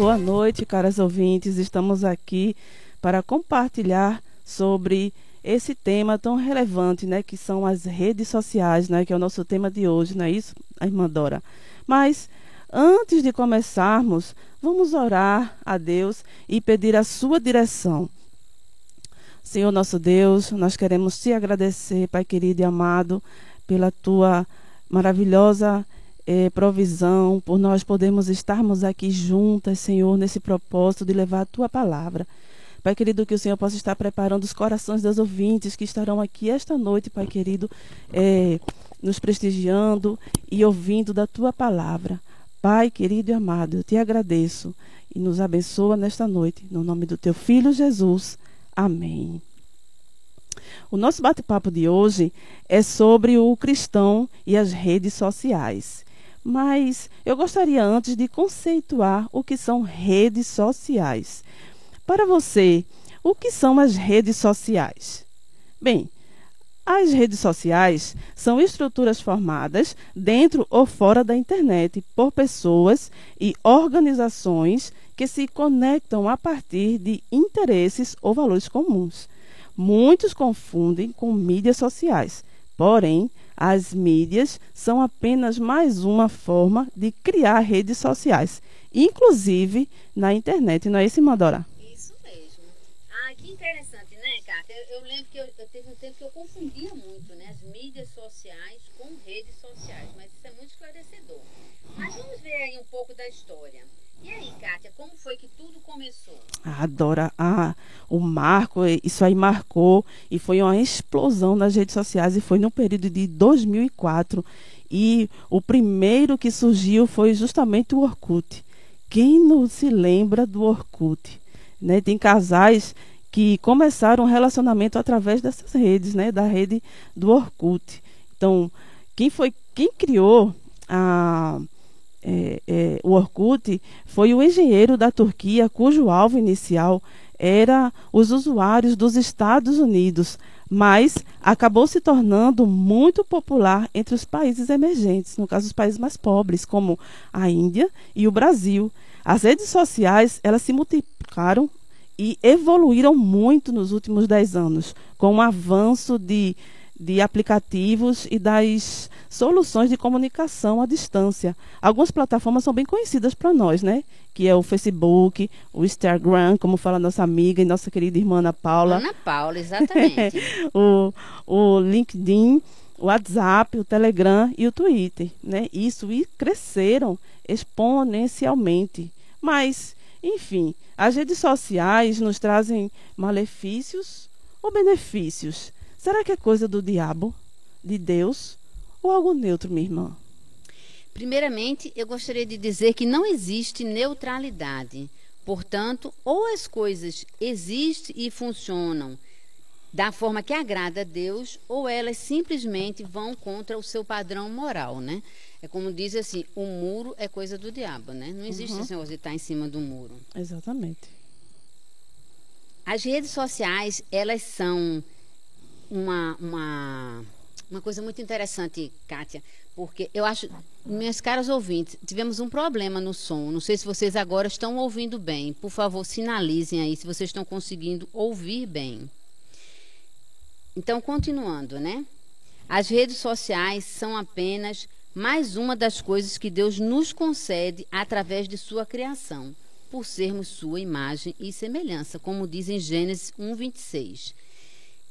Boa noite, caras ouvintes. Estamos aqui para compartilhar sobre esse tema tão relevante, né, que são as redes sociais, né, que é o nosso tema de hoje, não é isso, irmã Dora? Mas antes de começarmos, vamos orar a Deus e pedir a sua direção. Senhor nosso Deus, nós queremos te agradecer, Pai querido e amado, pela tua maravilhosa eh, provisão, por nós podermos estarmos aqui juntas, Senhor, nesse propósito de levar a tua palavra. Pai querido, que o Senhor possa estar preparando os corações das ouvintes que estarão aqui esta noite, Pai querido, é, nos prestigiando e ouvindo da tua palavra. Pai querido e amado, eu te agradeço e nos abençoa nesta noite, no nome do teu filho Jesus. Amém. O nosso bate-papo de hoje é sobre o cristão e as redes sociais. Mas eu gostaria antes de conceituar o que são redes sociais. Para você, o que são as redes sociais? Bem, as redes sociais são estruturas formadas dentro ou fora da internet por pessoas e organizações que se conectam a partir de interesses ou valores comuns. Muitos confundem com mídias sociais, porém, as mídias são apenas mais uma forma de criar redes sociais, inclusive na internet, não é isso, Madora? interessante, né, Cátia? Eu, eu lembro que eu, eu, teve um tempo que eu confundia muito, né, as mídias sociais com redes sociais, mas isso é muito esclarecedor. Mas vamos ver aí um pouco da história. E aí, Kátia, como foi que tudo começou? Adora, ah, o marco, isso aí marcou e foi uma explosão nas redes sociais e foi no período de 2004. E o primeiro que surgiu foi justamente o Orkut. Quem não se lembra do Orkut? Né? Tem casais que começaram um relacionamento através dessas redes, né, da rede do Orkut. Então, quem foi, quem criou a, é, é, o Orkut foi o engenheiro da Turquia, cujo alvo inicial era os usuários dos Estados Unidos, mas acabou se tornando muito popular entre os países emergentes, no caso os países mais pobres, como a Índia e o Brasil. As redes sociais elas se multiplicaram e evoluíram muito nos últimos dez anos, com o avanço de, de aplicativos e das soluções de comunicação à distância. Algumas plataformas são bem conhecidas para nós, né? Que é o Facebook, o Instagram, como fala nossa amiga e nossa querida irmã Ana Paula. Ana Paula, exatamente. o, o LinkedIn, o WhatsApp, o Telegram e o Twitter, né? Isso e cresceram exponencialmente. Mas enfim, as redes sociais nos trazem malefícios ou benefícios? Será que é coisa do diabo, de Deus ou algo neutro, minha irmã? Primeiramente, eu gostaria de dizer que não existe neutralidade. Portanto, ou as coisas existem e funcionam da forma que agrada a Deus, ou elas simplesmente vão contra o seu padrão moral, né? É como diz assim, o muro é coisa do diabo, né? Não existe uhum. esse negócio de estar em cima do muro. Exatamente. As redes sociais, elas são uma, uma, uma coisa muito interessante, Kátia, porque eu acho, minhas caras ouvintes, tivemos um problema no som. Não sei se vocês agora estão ouvindo bem. Por favor, sinalizem aí se vocês estão conseguindo ouvir bem. Então, continuando, né? As redes sociais são apenas mais uma das coisas que Deus nos concede através de sua criação, por sermos sua imagem e semelhança, como diz em Gênesis 1:26.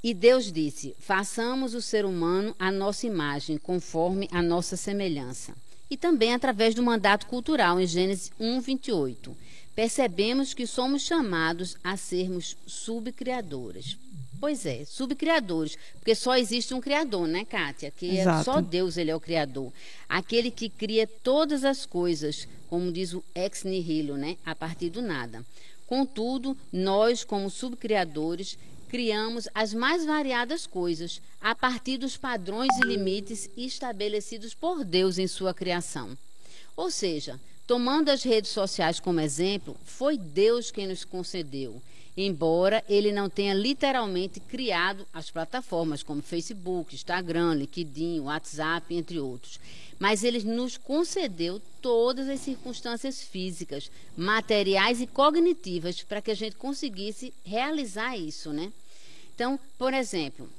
E Deus disse: "Façamos o ser humano à nossa imagem, conforme a nossa semelhança." E também através do mandato cultural em Gênesis 1:28. Percebemos que somos chamados a sermos subcriadoras. Pois é, subcriadores, porque só existe um criador, né, Kátia? Que é só Deus ele é o criador. Aquele que cria todas as coisas, como diz o ex nihilo, né, a partir do nada. Contudo, nós, como subcriadores, criamos as mais variadas coisas a partir dos padrões e limites estabelecidos por Deus em sua criação. Ou seja, tomando as redes sociais como exemplo, foi Deus quem nos concedeu embora ele não tenha literalmente criado as plataformas como Facebook, Instagram, LinkedIn, WhatsApp, entre outros. Mas ele nos concedeu todas as circunstâncias físicas, materiais e cognitivas para que a gente conseguisse realizar isso, né? Então, por exemplo,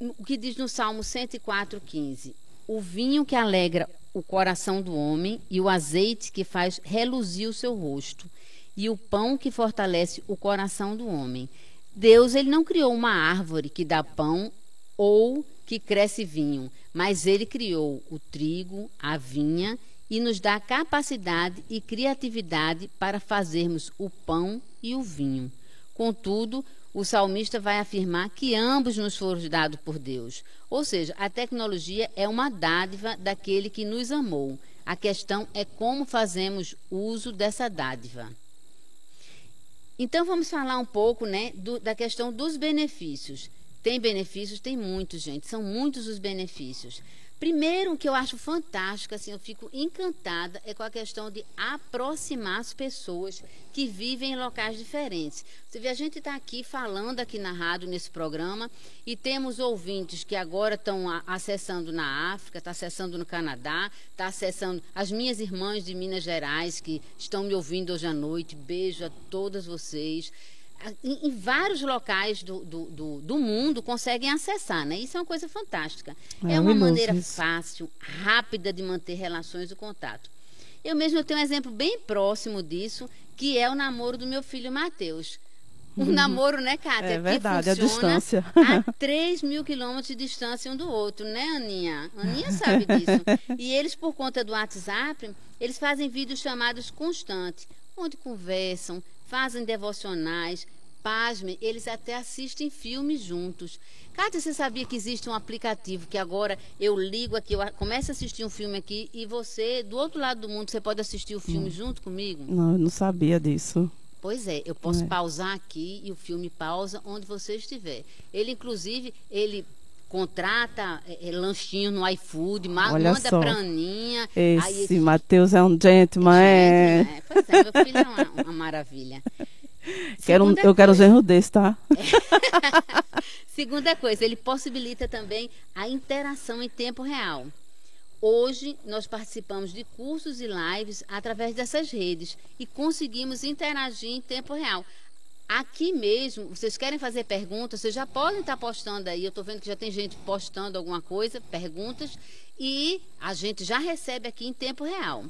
o que diz no Salmo 104:15, o vinho que alegra o coração do homem e o azeite que faz reluzir o seu rosto e o pão que fortalece o coração do homem. Deus ele não criou uma árvore que dá pão ou que cresce vinho, mas ele criou o trigo, a vinha e nos dá capacidade e criatividade para fazermos o pão e o vinho. Contudo, o salmista vai afirmar que ambos nos foram dados por Deus. Ou seja, a tecnologia é uma dádiva daquele que nos amou. A questão é como fazemos uso dessa dádiva. Então vamos falar um pouco, né, do, da questão dos benefícios. Tem benefícios, tem muitos, gente. São muitos os benefícios. Primeiro, o que eu acho fantástico, assim, eu fico encantada, é com a questão de aproximar as pessoas que vivem em locais diferentes. Você vê, a gente está aqui falando aqui na rádio, nesse programa, e temos ouvintes que agora estão acessando na África, está acessando no Canadá, está acessando as minhas irmãs de Minas Gerais, que estão me ouvindo hoje à noite. Beijo a todas vocês em, em vários locais do, do, do, do, mundo conseguem acessar, né? Isso é uma coisa fantástica. É, é uma maneira isso. fácil, rápida de manter relações e contato. Eu mesmo tenho um exemplo bem próximo disso, que é o namoro do meu filho Matheus. Um uhum. namoro, né, Kátia? É verdade, a distância. A 3 mil quilômetros de distância um do outro, né, Aninha? Aninha sabe disso. E eles, por conta do WhatsApp, eles fazem vídeos chamados constantes, onde conversam, fazem devocionais, pasmem, eles até assistem filmes juntos. Cátia, você sabia que existe um aplicativo que agora eu ligo aqui, eu começo a assistir um filme aqui e você, do outro lado do mundo, você pode assistir o filme hum. junto comigo? Não, eu não sabia disso. Pois é, eu posso é. pausar aqui e o filme pausa onde você estiver. Ele, inclusive, ele contrata é, é lanchinho no iFood, Olha manda só. pra Aninha. Esse, esse Matheus é um gentleman. É. é. Pois é, meu filho é uma, uma maravilha. Quero, eu coisa, quero um genro desse, tá? É. Segunda coisa, ele possibilita também a interação em tempo real. Hoje, nós participamos de cursos e lives através dessas redes e conseguimos interagir em tempo real. Aqui mesmo, vocês querem fazer perguntas, vocês já podem estar postando aí. Eu estou vendo que já tem gente postando alguma coisa, perguntas, e a gente já recebe aqui em tempo real.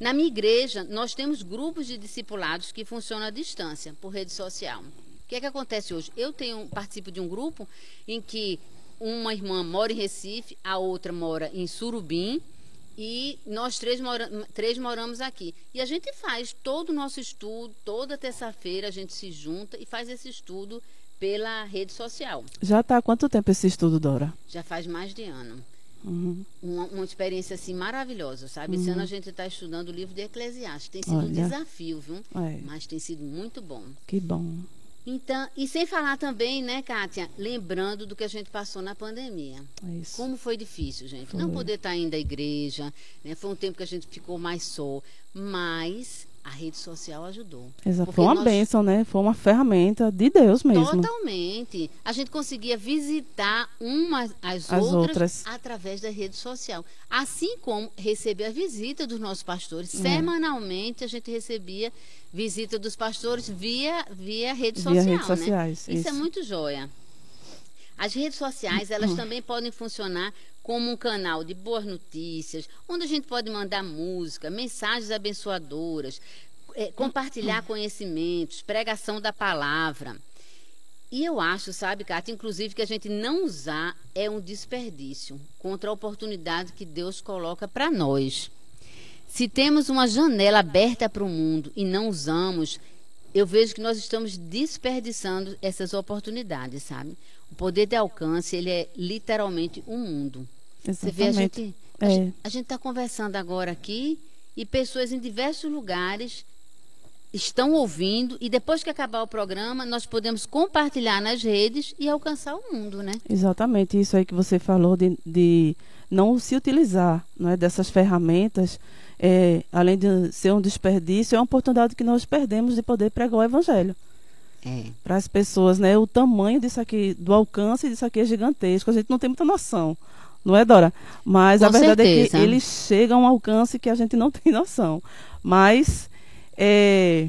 Na minha igreja, nós temos grupos de discipulados que funcionam à distância, por rede social. O que é que acontece hoje? Eu tenho, participo de um grupo em que uma irmã mora em Recife, a outra mora em Surubim, e nós três, mora, três moramos aqui. E a gente faz todo o nosso estudo, toda terça-feira a gente se junta e faz esse estudo pela rede social. Já está há quanto tempo esse estudo, Dora? Já faz mais de ano. Uhum. Uma, uma, experiência assim maravilhosa, sabe? Uhum. Esse ano a gente está estudando o livro de Eclesiastes. Tem sido Olha. um desafio, viu? É. Mas tem sido muito bom. Que bom. Então, e sem falar também, né, Kátia, lembrando do que a gente passou na pandemia. Isso. Como foi difícil, gente. Foi. Não poder estar indo à igreja, né? Foi um tempo que a gente ficou mais só. Mas a rede social ajudou. Exato. Foi uma nós... bênção, né? Foi uma ferramenta de Deus mesmo. Totalmente. A gente conseguia visitar umas as, as outras, outras, através da rede social. Assim como receber a visita dos nossos pastores. É. Semanalmente a gente recebia visita dos pastores via, via rede social. Via redes né? sociais. Isso, é isso é muito joia. As redes sociais, elas também podem funcionar como um canal de boas notícias, onde a gente pode mandar música, mensagens abençoadoras, é, compartilhar conhecimentos, pregação da palavra. E eu acho, sabe, Cátia, inclusive que a gente não usar é um desperdício contra a oportunidade que Deus coloca para nós. Se temos uma janela aberta para o mundo e não usamos, eu vejo que nós estamos desperdiçando essas oportunidades, sabe? Poder de alcance, ele é literalmente um mundo. Exatamente. Você vê, a gente é. a gente está conversando agora aqui e pessoas em diversos lugares estão ouvindo e depois que acabar o programa nós podemos compartilhar nas redes e alcançar o mundo, né? Exatamente isso aí que você falou de, de não se utilizar não é, dessas ferramentas, é, além de ser um desperdício, é uma oportunidade que nós perdemos de poder pregar o evangelho. É. Para as pessoas, né? O tamanho disso aqui, do alcance disso aqui é gigantesco. A gente não tem muita noção. Não é, Dora? Mas Com a verdade certeza. é que eles chegam a um alcance que a gente não tem noção. Mas é,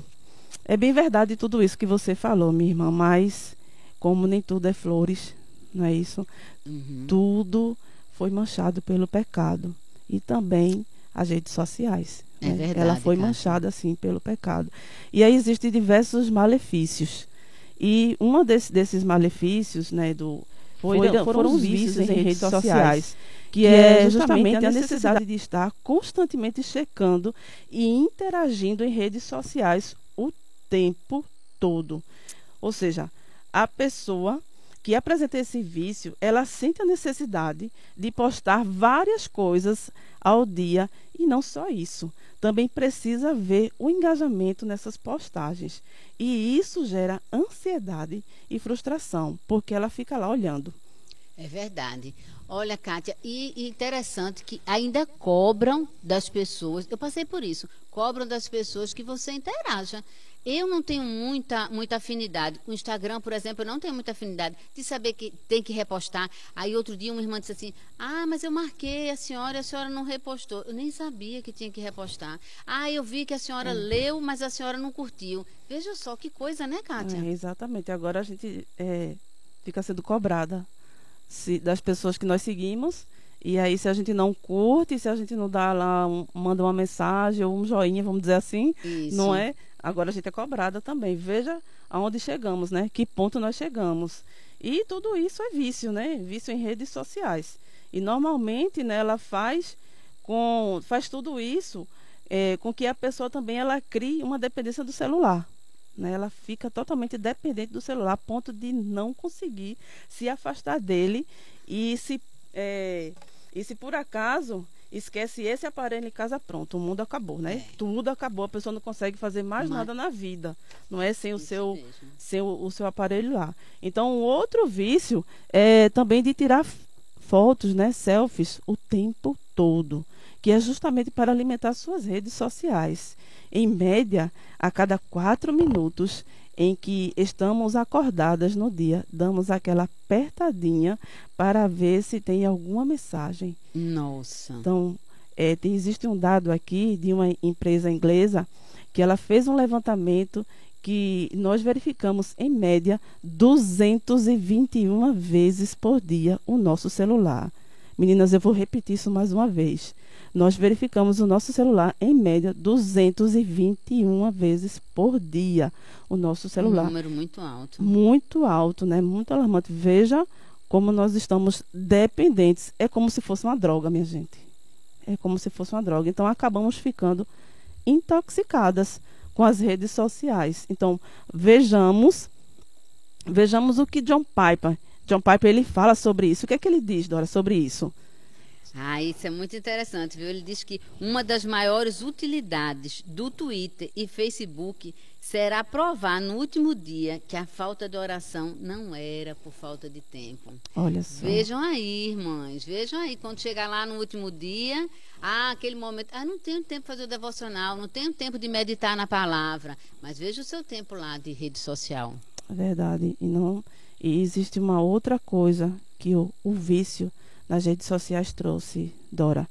é bem verdade tudo isso que você falou, minha irmã. Mas como nem tudo é flores, não é isso? Uhum. Tudo foi manchado pelo pecado. E também as redes sociais. É né? verdade, Ela foi Kátia. manchada, assim, pelo pecado. E aí existem diversos malefícios. E um desse, desses malefícios, né, do, foi, Foram- foram, os vícios em redes sociais, que, que é é justamente a necessidade de estar constantemente checando e interagindo em redes sociais o tempo todo. Ou seja, a pessoa que apresenta esse vício, ela sente a necessidade de postar várias coisas ao dia e não só isso. Também precisa ver o engajamento nessas postagens. E isso gera ansiedade e frustração, porque ela fica lá olhando. É verdade. Olha, Kátia, e interessante que ainda cobram das pessoas, eu passei por isso, cobram das pessoas que você interaja. Eu não tenho muita, muita afinidade. O Instagram, por exemplo, eu não tenho muita afinidade de saber que tem que repostar. Aí outro dia uma irmã disse assim: Ah, mas eu marquei a senhora e a senhora não repostou. Eu nem sabia que tinha que repostar. Ah, eu vi que a senhora leu, mas a senhora não curtiu. Veja só que coisa, né, Kátia? É, exatamente. Agora a gente é, fica sendo cobrada se- das pessoas que nós seguimos. E aí, se a gente não curte, se a gente não dá lá, um- manda uma mensagem ou um joinha, vamos dizer assim, Isso. não é? Agora a gente é cobrada também. Veja aonde chegamos, né? Que ponto nós chegamos. E tudo isso é vício, né? Vício em redes sociais. E normalmente, né, ela faz com faz tudo isso é, com que a pessoa também ela crie uma dependência do celular. Né? Ela fica totalmente dependente do celular, a ponto de não conseguir se afastar dele e se é, e se por acaso esquece esse aparelho em casa, pronto, o mundo acabou, né? É. Tudo acabou, a pessoa não consegue fazer mais Mas- nada na vida, não é sem o Isso seu mesmo. sem o, o seu aparelho lá. Então, um outro vício é também de tirar fotos, né, selfies, o tempo todo, que é justamente para alimentar suas redes sociais. Em média, a cada quatro minutos em que estamos acordadas no dia, damos aquela apertadinha para ver se tem alguma mensagem. Nossa. Então, é, tem, existe um dado aqui de uma empresa inglesa que ela fez um levantamento que nós verificamos, em média, 221 vezes por dia o nosso celular. Meninas, eu vou repetir isso mais uma vez. Nós verificamos o nosso celular, em média, 221 vezes por dia o nosso Um celular número muito alto. muito alto, né? Muito alarmante. Veja como nós estamos dependentes. É como se fosse uma droga, minha gente. É como se fosse uma droga. Então acabamos ficando intoxicadas com as redes sociais. Então vejamos, vejamos o que John Piper, John Piper ele fala sobre isso. O que é que ele diz, Dora, sobre isso? Ah, isso é muito interessante, viu? Ele diz que uma das maiores utilidades do Twitter e Facebook será provar no último dia que a falta de oração não era por falta de tempo. Olha só. Vejam aí, irmãs, vejam aí, quando chegar lá no último dia, ah, aquele momento, ah, não tenho tempo para fazer o devocional, não tenho tempo de meditar na palavra, mas veja o seu tempo lá de rede social. É verdade. E não e existe uma outra coisa que o, o vício nas redes sociais trouxe, Dora.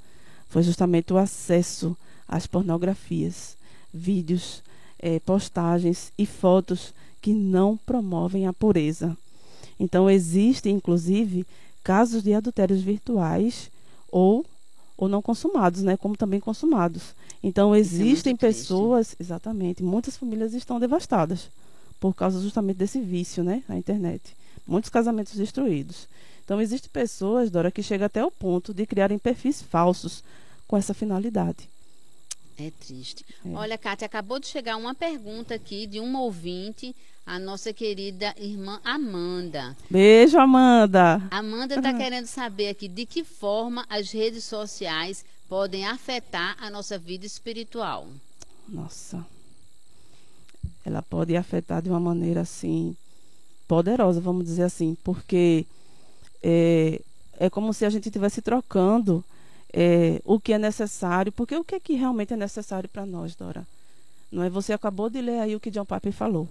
Foi justamente o acesso às pornografias, vídeos, eh, postagens e fotos que não promovem a pureza. Então existem, inclusive, casos de adultérios virtuais ou ou não consumados, né, como também consumados. Então existem muito triste. pessoas, exatamente, muitas famílias estão devastadas por causa justamente desse vício, né, na internet. Muitos casamentos destruídos. Então existem pessoas, Dora, que chegam até o ponto de criarem perfis falsos com essa finalidade. É triste. É. Olha, Kátia, acabou de chegar uma pergunta aqui de uma ouvinte, a nossa querida irmã Amanda. Beijo, Amanda. Amanda está querendo saber aqui de que forma as redes sociais podem afetar a nossa vida espiritual. Nossa. Ela pode afetar de uma maneira assim poderosa, vamos dizer assim, porque é, é como se a gente estivesse trocando é, o que é necessário, porque o que é que realmente é necessário para nós, Dora? Não é? Você acabou de ler aí o que John Piper falou.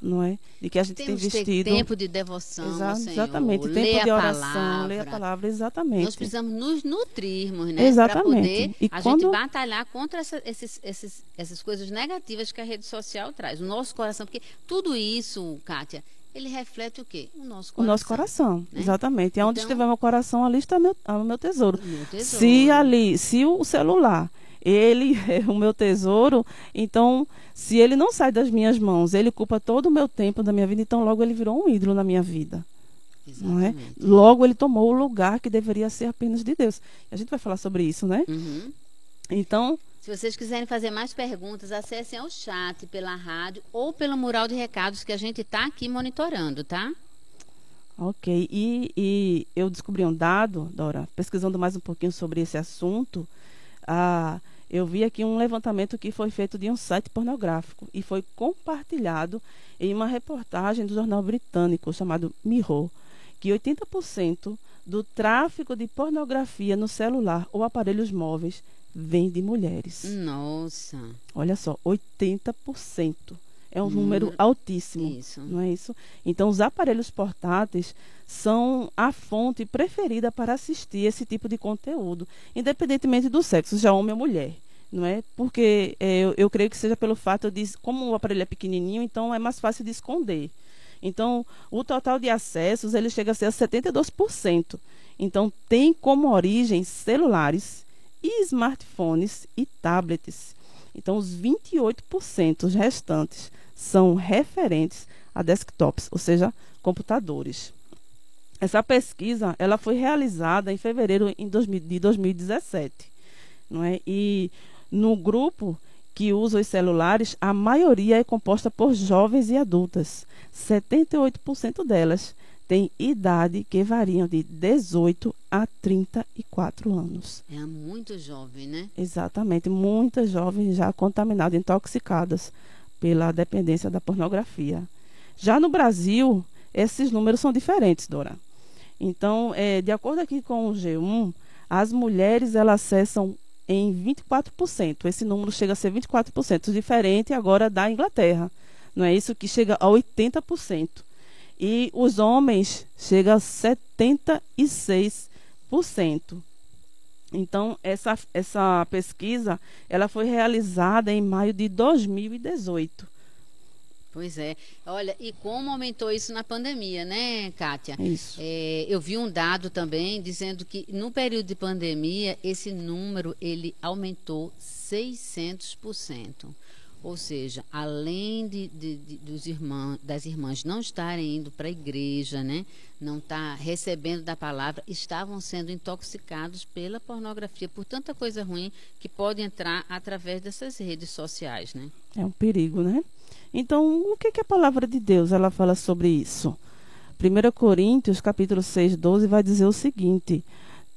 não é? De que a gente Temos tem vestido. tempo de devoção, Exa- Senhor, exatamente, tempo de oração, palavra. ler a palavra, exatamente. Nós precisamos nos nutrirmos, né? Para Exatamente. poder E a quando- gente batalhar contra essa- esses, esses, essas coisas negativas que a rede social traz. O nosso coração, porque tudo isso, Kátia, ele reflete o quê? O nosso O coração. nosso coração, né? exatamente. E onde Então- estiver meu coração, ali está meu, ah, o meu tesouro. O meu tesouro. Se ali, se o celular, ele é o meu tesouro, então, se ele não sai das minhas mãos, ele ocupa todo o meu tempo da minha vida, então logo ele virou um ídolo na minha vida. Não é? Logo ele tomou o lugar que deveria ser apenas de Deus. A gente vai falar sobre isso, né? Uhum. Então, Se vocês quiserem fazer mais perguntas, acessem ao chat pela rádio ou pelo mural de recados que a gente está aqui monitorando, tá? Ok, e, e eu descobri um dado, Dora, pesquisando mais um pouquinho sobre esse assunto, ah, eu vi aqui um levantamento que foi feito de um site pornográfico e foi compartilhado em uma reportagem do jornal britânico chamado Mirror, que 80% do tráfico de pornografia no celular ou aparelhos móveis vem de mulheres. Nossa, Olha só, 80%. É um número Número- altíssimo. isso. Não é isso? Então, os aparelhos portáteis são a fonte preferida para assistir esse tipo de conteúdo, independentemente do sexo, já homem ou mulher. Não é? Porque é, eu, eu creio que seja pelo fato de, como o aparelho é pequenininho, então é mais fácil de esconder. Então, o total de acessos ele chega a ser a 72%. Então, tem como origem celulares e smartphones e tablets. Então, os 28% restantes são referentes a desktops, ou seja, computadores. Essa pesquisa ela foi realizada em fevereiro em 2000 de 2017. Não é? E no grupo que usa os celulares, a maioria é composta por jovens e adultas. 78% delas têm idade que variam de 18 a 34 anos. é muito jovem, né? Exatamente, muitas jovens já contaminadas, intoxicadas pela dependência da pornografia. Já no Brasil, esses números são diferentes, Dora. Então, é, de acordo aqui com o G1, as mulheres elas acessam em 24%. Esse número chega a ser 24%, diferente agora da Inglaterra. Não é isso que chega a 80%. E os homens chegam a 76%. Então, essa, essa pesquisa ela foi realizada em maio de 2018. Pois é. Olha, e como aumentou isso na pandemia, né, Kátia? Isso. É, eu vi um dado também dizendo que no período de pandemia esse número ele aumentou 600%. Ou seja, além de, de- de- dos irmãos, das irmãs não estarem indo para a igreja, né, não estar recebendo da palavra, estavam sendo intoxicados pela pornografia, por tanta coisa ruim que pode entrar através dessas redes sociais, né? É um perigo, né? Então, o que, que a palavra de Deus ela fala sobre isso? 1 Coríntios, capítulo 6, 12, vai dizer o seguinte: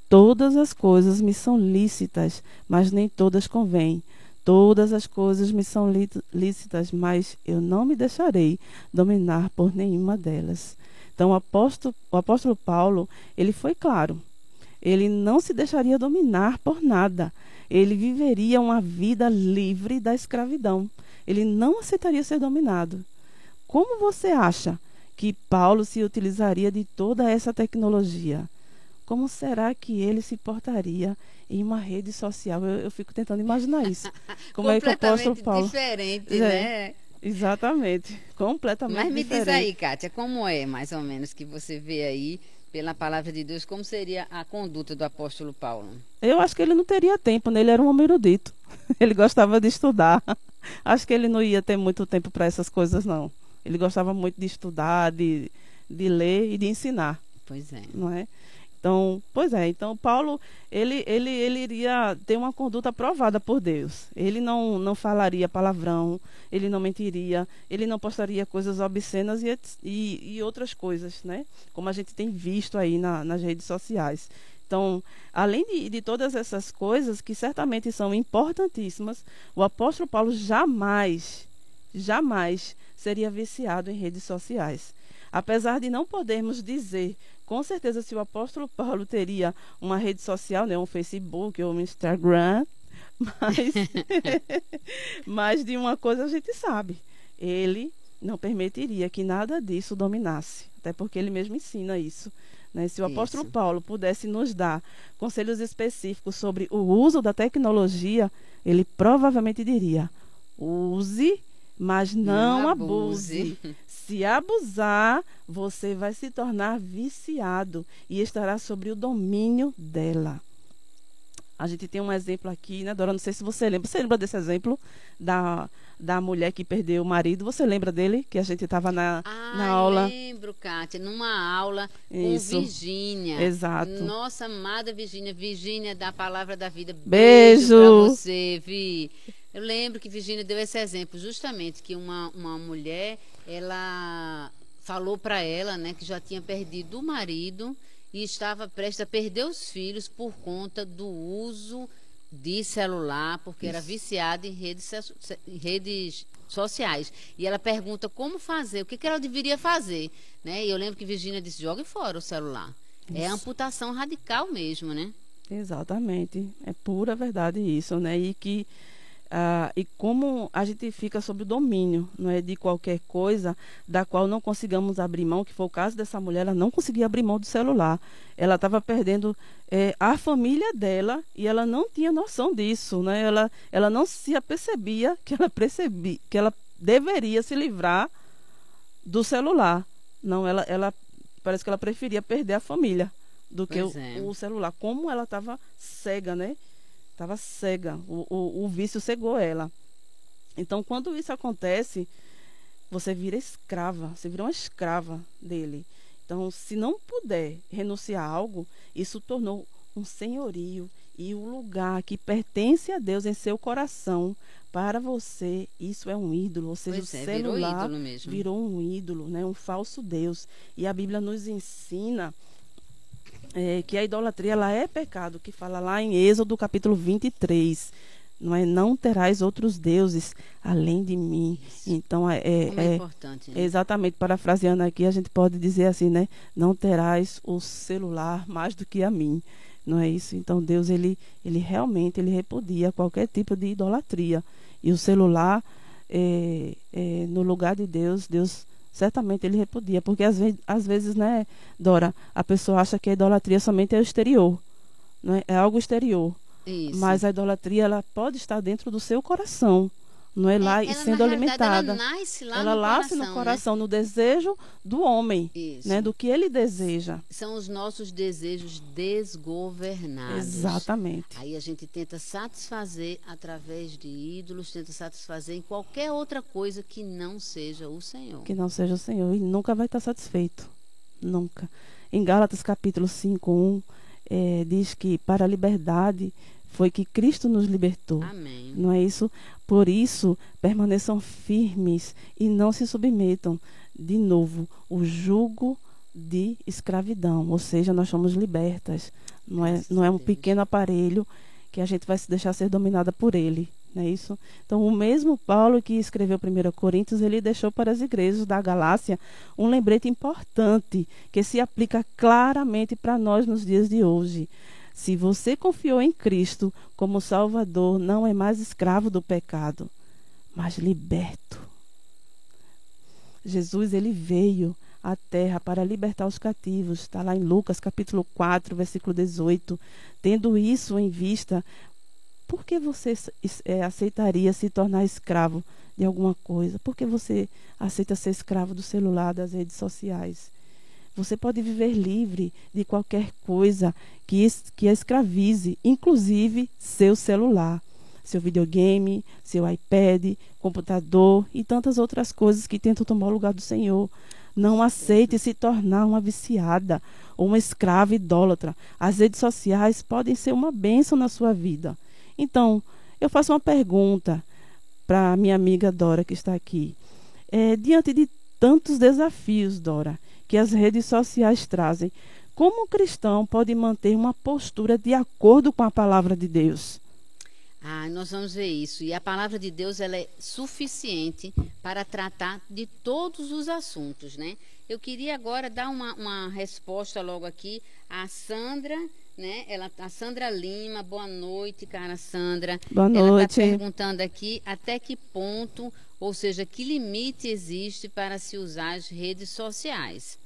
Todas as coisas me são lícitas, mas nem todas convêm. Todas as coisas me são lí- lícitas, mas eu não me deixarei dominar por nenhuma delas. Então, o apóstolo, o apóstolo Paulo, ele foi claro. Ele não se deixaria dominar por nada. Ele viveria uma vida livre da escravidão. Ele não aceitaria ser dominado. Como você acha que Paulo se utilizaria de toda essa tecnologia? Como será que ele se portaria em uma rede social? Eu, eu fico tentando imaginar isso. Como é que o apóstolo Completamente Paulo. diferente, É. né? Exatamente. Completamente Mas me diferente. diz aí, Kátia, como é mais ou menos que você vê aí, pela palavra de Deus, como seria a conduta do apóstolo Paulo? Eu acho que ele não teria tempo, né? Ele era um homem erudito. Ele gostava de estudar. Acho que ele não ia ter muito tempo para essas coisas, não. Ele gostava muito de estudar, de, de ler e de ensinar, Pois é. não é? Então, pois é, então Paulo, ele, ele, ele iria ter uma conduta aprovada por Deus. Ele não, não falaria palavrão, ele não mentiria, ele não postaria coisas obscenas e, e, e outras coisas, né? Como a gente tem visto aí na, nas redes sociais. Então, além de, de todas essas coisas, que certamente são importantíssimas, o apóstolo Paulo jamais, jamais seria viciado em redes sociais. Apesar de não podermos dizer com certeza se o apóstolo Paulo teria uma rede social, né, um Facebook ou um Instagram, mas, mas de uma coisa a gente sabe. Ele não permitiria que nada disso dominasse, até porque ele mesmo ensina isso. Né? Se o isso. apóstolo Paulo pudesse nos dar conselhos específicos sobre o uso da tecnologia, ele provavelmente diria: use, mas não, não abuse. abuse. Se abusar, você vai se tornar viciado e estará sobre o domínio dela. A gente tem um exemplo aqui, né, Dora? Não sei se você lembra. Você lembra desse exemplo da, da mulher que perdeu o marido? Você lembra dele? Que a gente estava na, ah, na aula. lembro, Kátia. Numa aula Isso. com Virgínia. Exato. Nossa amada Virgínia. Virgínia da Palavra da Vida. Beijo, Beijo pra você, Vi. Eu lembro que Virgínia deu esse exemplo, justamente, que uma, uma mulher, ela falou para ela, né, que já tinha perdido o marido e estava prestes a perder os filhos por conta do uso de celular, porque Isso. era viciada em redes, em redes sociais. E ela pergunta como fazer, o que, que ela deveria fazer. Né? E eu lembro que Virginia disse, jogue fora o celular. É isso. É amputação radical mesmo, né? Exatamente. É pura verdade isso, né? E que ah, e como a gente fica sob o domínio não é, de qualquer coisa da qual não consigamos abrir mão, que foi o caso dessa mulher, ela não conseguia abrir mão do celular. Ela estava perdendo é, a família dela e ela não tinha noção disso. Né? Ela, ela não se apercebia que ela, percebi, que ela deveria se livrar do celular. Não, ela, ela parece que ela preferia perder a família do que o, é. o celular. Como ela estava cega, né? Estava cega. O, o, o vício cegou ela. Então, quando isso acontece, você vira escrava. Você vira uma escrava dele. Então, se não puder renunciar a algo, isso tornou um senhorio e o lugar que pertence a Deus em seu coração para você, isso é um ídolo, ou seja, pois o é, celular virou, virou, um ídolo, né, um falso Deus. E a Bíblia nos ensina é, que a idolatria ela é pecado, que fala lá em Êxodo capítulo 23. Não é não terás outros deuses além de mim. Isso. Então é, é, é, é importante. Né? Exatamente, parafraseando aqui, a gente pode dizer assim, né? Não terás o celular mais do que a mim. Não é isso? Então Deus ele ele realmente ele repudia qualquer tipo de idolatria. E o celular é, é, no lugar de Deus, Deus certamente ele repudia, porque às vezes, às vezes, né, Dora, a pessoa acha que a idolatria somente é o exterior, né? é algo exterior. Isso. Mas a idolatria ela pode estar dentro do seu coração não é, é lá e sendo alimentada. Ela nasce lá ela no nasce coração, no coração, né? no desejo do homem, Isso. né, do que ele deseja. São os nossos desejos desgovernados. Exatamente. Aí a gente tenta satisfazer através de ídolos, tenta satisfazer em qualquer outra coisa que não seja o Senhor. Que não seja o Senhor e nunca vai estar satisfeito. Nunca. Em Gálatas capítulo 5, 1, é, diz que para a liberdade foi que Cristo nos libertou. Amém. Não é isso? Por isso, permaneçam firmes e não se submetam de novo o jugo de escravidão, ou seja, nós somos libertas. Não é, não é um pequeno aparelho que a gente vai se deixar ser dominada por ele. Não é isso? Então, o mesmo Paulo que escreveu 1 Coríntios, ele deixou para as igrejas da Galácia um lembrete importante que se aplica claramente para nós nos dias de hoje. Se você confiou em Cristo como Salvador, não é mais escravo do pecado, mas liberto. Jesus ele veio à terra para libertar os cativos. Está lá em Lucas capítulo 4, versículo 18. Tendo isso em vista, por que você é, aceitaria se tornar escravo de alguma coisa? Por que você aceita ser escravo do celular, das redes sociais? Você pode viver livre de qualquer coisa que, que escravize, inclusive seu celular, seu videogame, seu iPad, computador e tantas outras coisas que tentam tomar o lugar do Senhor. Não aceite se tornar uma viciada ou uma escrava idólatra. As redes sociais podem ser uma bênção na sua vida. Então, eu faço uma pergunta para minha amiga Dora que está aqui. É, diante de tantos desafios, Dora, que as redes sociais trazem, como o cristão pode manter uma postura de acordo com a palavra de Deus? Ah, nós vamos ver isso. E a palavra de Deus ela é suficiente para tratar de todos os assuntos, né? Eu queria agora dar uma, uma resposta logo aqui a Sandra né? Ela, a Sandra Lima, boa noite, cara Sandra. Boa Ela noite. está perguntando aqui até que ponto, ou seja, que limite existe para se usar as redes sociais.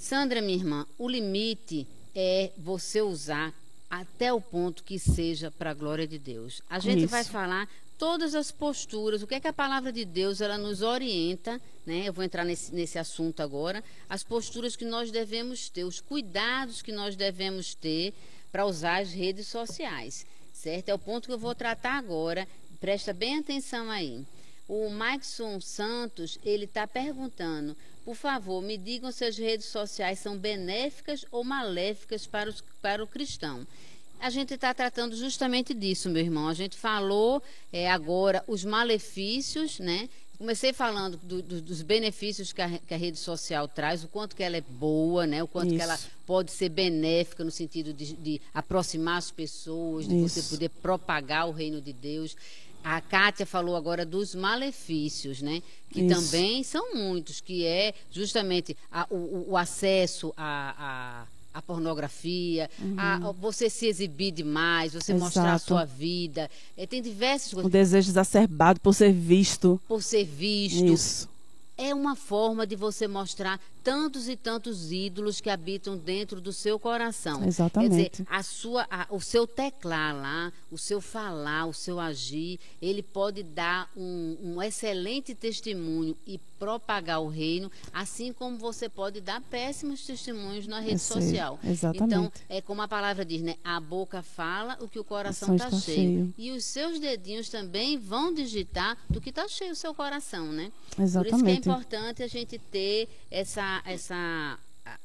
Sandra, minha irmã, o limite é você usar até o ponto que seja para a glória de Deus. A gente Isso. vai falar todas as posturas, o que é que a palavra de Deus ela nos orienta, né? Eu vou entrar nesse, nesse assunto agora, as posturas que nós devemos ter, os cuidados que nós devemos ter para usar as redes sociais, certo? É o ponto que eu vou tratar agora. Presta bem atenção aí. O Maxon Santos, ele está perguntando, por favor, me digam se as redes sociais são benéficas ou maléficas para, os, para o cristão. A gente está tratando justamente disso, meu irmão. A gente falou é, agora os malefícios, né? Comecei falando do, do, dos benefícios que a, que a, rede social traz, o quanto que ela é boa, né? O quanto Isso. que ela pode ser benéfica no sentido de, de aproximar as pessoas, de Isso. você poder propagar o reino de Deus. A Kátia falou agora dos malefícios, né? Que Isso. também são muitos, que é justamente a- o, o acesso a, a a pornografia, a, você se exibir demais, você mostrar a Uhum. Exato. sua vida. É, tem diversas O coisas. desejo exacerbado por ser visto. Por ser visto. Isso. É uma forma de você mostrar tantos e tantos ídolos que habitam dentro do seu coração. Exatamente. Quer dizer, a sua, a- o seu teclar lá, o seu falar, o seu agir, ele pode dar um, um excelente testemunho e propagar o reino, assim como você pode dar péssimos testemunhos na rede Eu sei, social. exatamente. Então, é como a palavra diz, né? A boca fala o que o coração Coração está cheio. cheio. E os seus dedinhos também vão digitar do que está cheio o seu coração, né? Por isso que é Exatamente. importante a gente ter essa, essa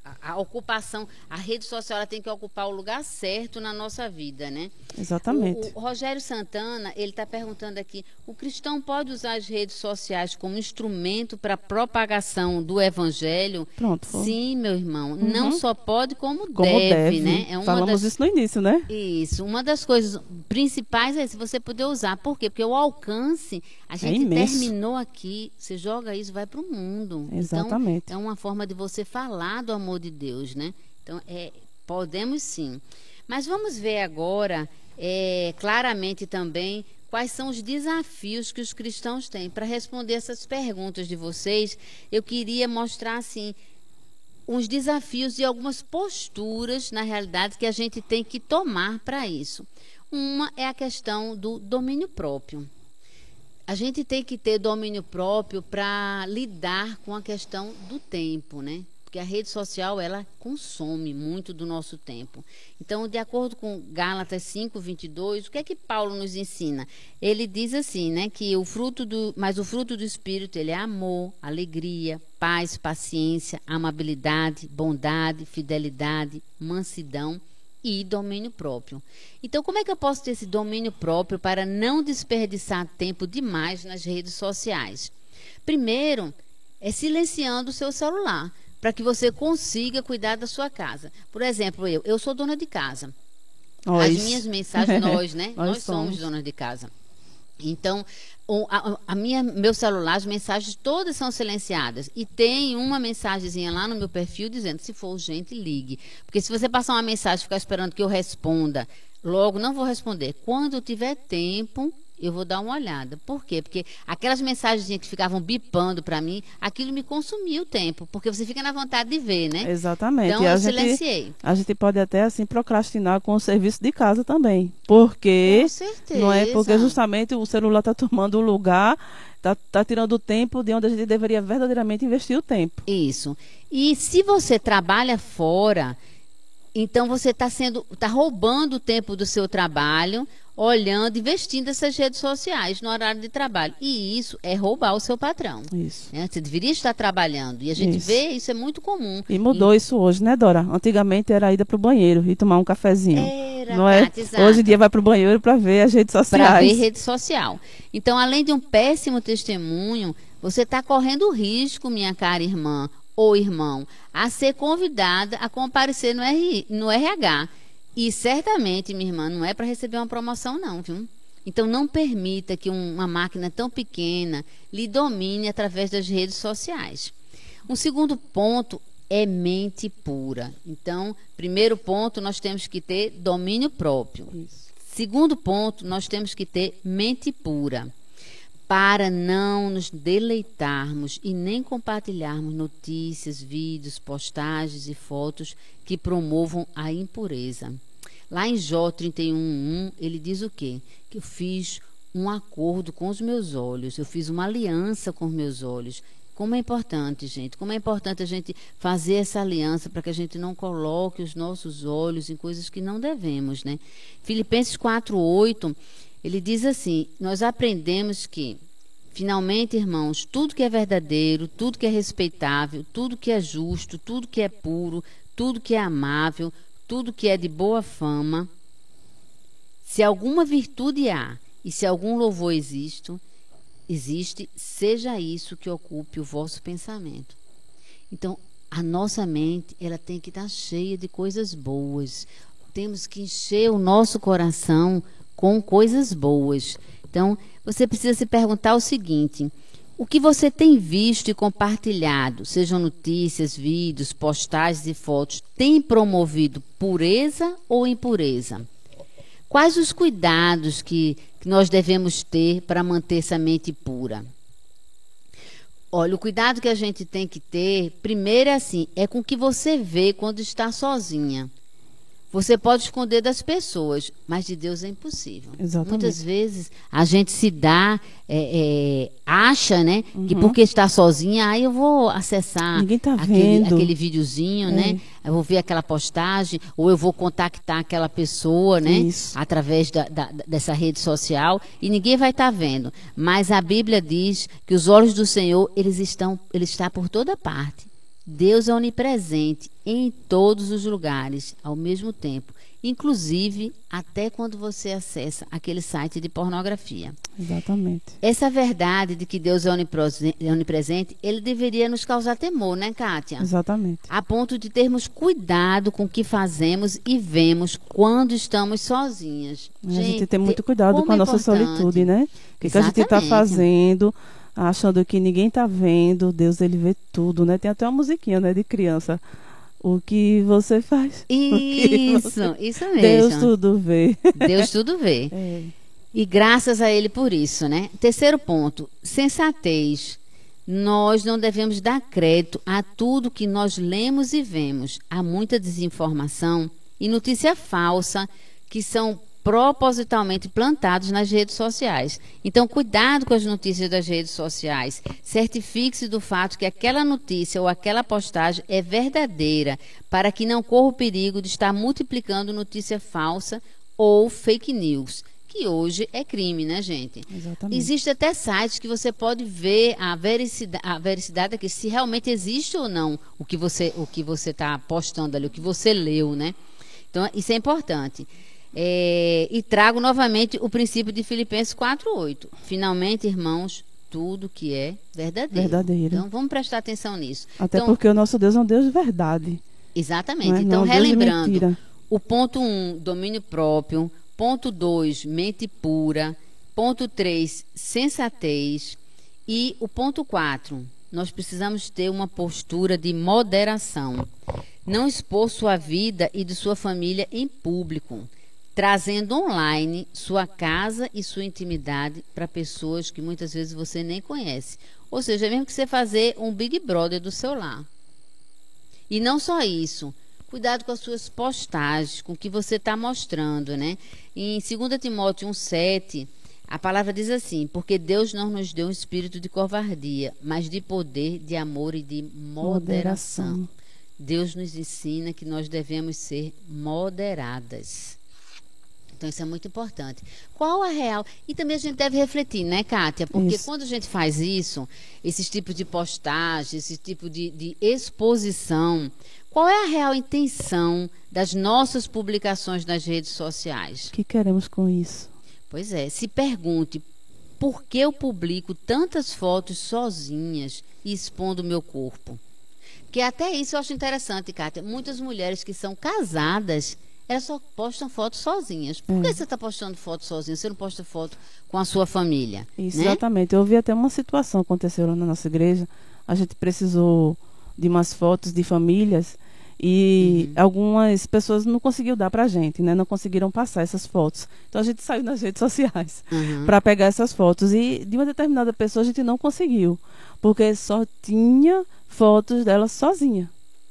a- a ocupação. A rede social ela tem que ocupar o lugar certo na nossa vida, né? Exatamente. O, o Rogério Santana, ele está perguntando aqui: o cristão pode usar as redes sociais como instrumento para propagação do evangelho? Pronto. foi. Sim, meu irmão. Não só pode, como, Como deve, deve. né? É Falamos das, isso no início, né? isso, uma das coisas principais é se você poder usar. Por quê? Porque o alcance, a gente É terminou aqui, você joga isso, vai para o mundo. Exatamente. Então, é uma forma de você falar do amor de Deus, né? Então, é, podemos sim. Mas vamos ver agora, é, claramente também, quais são os desafios que os cristãos têm. Para responder essas perguntas de vocês, eu queria mostrar, assim, uns desafios e algumas posturas, na realidade, que a gente tem que tomar para isso. Uma é a questão do domínio próprio. A gente tem que ter domínio próprio para lidar com a questão do tempo, né? Porque a rede social, ela consome muito do nosso tempo. Então, de acordo com Gálatas 5, 22, o que é que Paulo nos ensina? Ele diz assim, né? Que o fruto do... Mas o fruto do Espírito, ele é amor, alegria, paz, paciência, amabilidade, bondade, fidelidade, mansidão e domínio próprio. Então, como é que eu posso ter esse domínio próprio para não desperdiçar tempo demais nas redes sociais? Primeiro, é silenciando o seu celular, para que você consiga cuidar da sua casa. Por exemplo, eu, eu sou dona de casa. As Nós. minhas mensagens, nós, né? Nós nós somos somos. donas de casa. Então, a, a minha, meu celular, as mensagens todas são silenciadas. E tem uma mensagenzinha lá no meu perfil dizendo: se for urgente, ligue. Porque se você passar uma mensagem e ficar esperando que eu responda, logo não vou responder. Quando eu tiver tempo, eu vou dar uma olhada. Por quê? Porque aquelas mensagens que ficavam bipando para mim, aquilo me consumia o tempo. Porque você fica na vontade de ver, né? Exatamente. Então E a eu gente, silenciei. a gente pode até assim procrastinar com o serviço de casa também. Porque Com certeza. não é porque justamente o celular está tomando o lugar, está tá tirando o tempo de onde a gente deveria verdadeiramente investir o tempo. Isso. E se você trabalha fora, então você está sendo, está roubando o tempo do seu trabalho, olhando, investindo essas redes sociais no horário de trabalho. E isso é roubar o seu patrão. Isso. né? Você deveria estar trabalhando. E a gente Isso. vê, isso é muito comum. E mudou isso hoje, né, Dora? Antigamente era ida para o banheiro e tomar um cafezinho. Era, não é? Exato. Hoje em dia vai para o banheiro para ver as redes para sociais. ver rede social. Então, além de um péssimo testemunho, você está correndo risco, minha cara irmã ou irmão, a ser convidada a comparecer no, RI, no RH. E certamente, minha irmã, não é para receber uma promoção, não, viu? Então, não permita que um- uma máquina tão pequena lhe domine através das redes sociais. Um segundo ponto é mente pura. Então, primeiro ponto, nós temos que ter domínio próprio. Isso. Segundo ponto, nós temos que ter mente pura para não nos deleitarmos e nem compartilharmos notícias, vídeos, postagens e fotos que promovam a impureza. Lá em Jó 31:1, ele diz o quê? Que eu fiz um acordo com os meus olhos, eu fiz uma aliança com os meus olhos. Como é importante, gente, como é importante a gente fazer essa aliança para que a gente não coloque os nossos olhos em coisas que não devemos, né? Filipenses 4:8 ele diz assim: Nós aprendemos que, finalmente, irmãos, tudo que é verdadeiro, tudo que é respeitável, tudo que é justo, tudo que é puro, tudo que é amável, tudo que é de boa fama, se alguma virtude há e se algum louvor existe, existe, seja isso que ocupe o vosso pensamento. Então, a nossa mente, ela tem que estar cheia de coisas boas. Temos que encher o nosso coração com coisas boas. Então, você precisa se perguntar o seguinte: o que você tem visto e compartilhado, sejam notícias, vídeos, postagens e fotos, tem promovido pureza ou impureza? Quais os cuidados que, que nós devemos ter para manter essa mente pura? Olha, o cuidado que a gente tem que ter, primeiro é assim, é com o que você vê quando está sozinha. Você pode esconder das pessoas, mas de Deus é impossível. Exatamente. Muitas vezes a gente se dá, é, é, acha, né, uhum. que porque está sozinha, aí eu vou acessar tá aquele, vendo. aquele videozinho, né? é. né? Eu vou ver aquela postagem, ou eu vou contactar aquela pessoa, né? Isso. Através da, da, dessa rede social, e ninguém vai estar tá vendo. Mas a Bíblia diz que os olhos do Senhor, eles estão, ele está por toda parte. Deus é onipresente em todos os lugares ao mesmo tempo, inclusive até quando você acessa aquele site de pornografia. Exatamente. Essa verdade de que Deus é, é onipresente, ele deveria nos causar temor, né, Kátia? Exatamente. A ponto de termos cuidado com o que fazemos e vemos quando estamos sozinhas. A gente, gente tem muito cuidado com a nossa importante. solitude, né? O que, que a gente está fazendo? Achando que ninguém está vendo, Deus ele vê tudo, né? Tem até uma musiquinha, né, de criança. O que você faz? Isso, você... isso mesmo. Deus tudo vê. Deus tudo vê. É. E graças a ele por isso, né? Terceiro ponto, sensatez. Nós não devemos dar crédito a tudo que nós lemos e vemos. Há muita desinformação e notícia falsa que são propositalmente plantados nas redes sociais. Então, cuidado com as notícias das redes sociais. Certifique-se do fato que aquela notícia ou aquela postagem é verdadeira, para que não corra o perigo de estar multiplicando notícia falsa ou fake news que hoje é crime, né, gente? Exatamente. Existe até sites que você pode ver a vericidade, a vericidade aqui, se realmente existe ou não o que você o que você está postando ali, o que você leu, né? Então, isso é importante. É, e trago novamente o princípio de Filipenses 4:8. Finalmente, irmãos, tudo que é verdadeiro. Verdadeiro. Então vamos prestar atenção nisso. Até então, porque o nosso Deus é um Deus de verdade. Exatamente. É, então, não, relembrando, o ponto 1, um, domínio próprio. Ponto 2, mente pura. Ponto 3, sensatez. E o ponto 4, nós precisamos ter uma postura de moderação. Não expor sua vida e de sua família em público trazendo online sua casa e sua intimidade para pessoas que muitas vezes você nem conhece. Ou seja, mesmo que você fazer um Big Brother do seu lar. E não só isso, cuidado com as suas postagens, com o que você está mostrando, né? Em 2 Timóteo 1,7, a palavra diz assim: Porque Deus não nos deu um espírito de covardia, mas de poder, de amor e de moderação. moderação. Deus nos ensina que nós devemos ser moderadas. Então, isso é muito importante. Qual a real? E também a gente deve refletir, né, Kátia? Porque isso. quando a gente faz isso, esses tipos de postagem, esse tipo de, de exposição, qual é a real intenção das nossas publicações nas redes sociais? O que queremos com isso? Pois é, se pergunte por que eu publico tantas fotos sozinhas e expondo o meu corpo? Que até isso eu acho interessante, Kátia. Muitas mulheres que são casadas elas só postam fotos sozinhas. Por que hum. você está postando foto sozinha? Você não posta foto com a sua família? Isso, né? Exatamente. Eu vi até uma situação aconteceu lá na nossa igreja. A gente precisou de umas fotos de famílias e uhum. algumas pessoas não conseguiram dar para a gente, né? Não conseguiram passar essas fotos. Então a gente saiu nas redes sociais uhum. para pegar essas fotos e de uma determinada pessoa a gente não conseguiu, porque só tinha fotos dela sozinha.